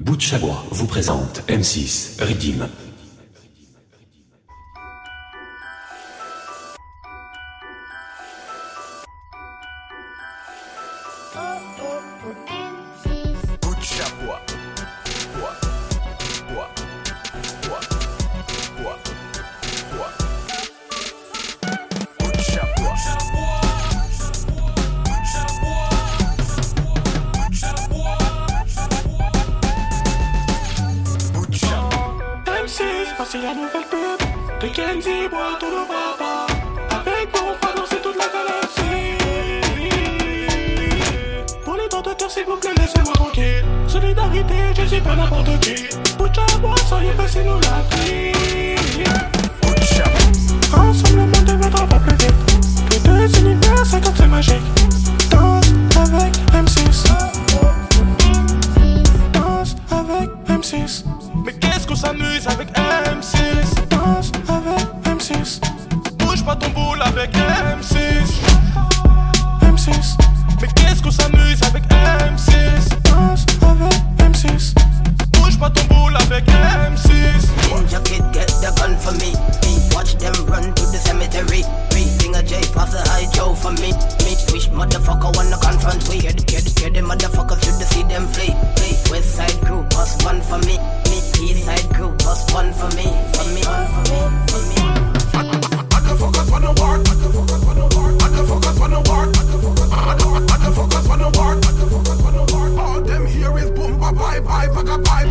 Bout vous présente M6 Redeem. Bout chabois. M6, voici la nouvelle pub de Kenzie, bois tout le papa. Avec vous, on fera danser toute la galaxie. Pour les dents de cœur, s'il vous plaît, laissez-moi tranquille. Solidarité, je suis pas n'importe qui. Boucha, bois, soyez passez-nous la vie. M6. Mais qu'est-ce qu'on s'amuse avec M6 Danse avec M6. Bouge pas ton boule avec M6 M6. Mais qu'est-ce qu'on s'amuse avec M6 Danse avec M6. Bouge pas ton boule avec M6 Ninja kid, get the gun for me? Watch them run to the cemetery. Three finger J pass the high Joe for me. Me wish motherfucker wanna confront we. Paga pai.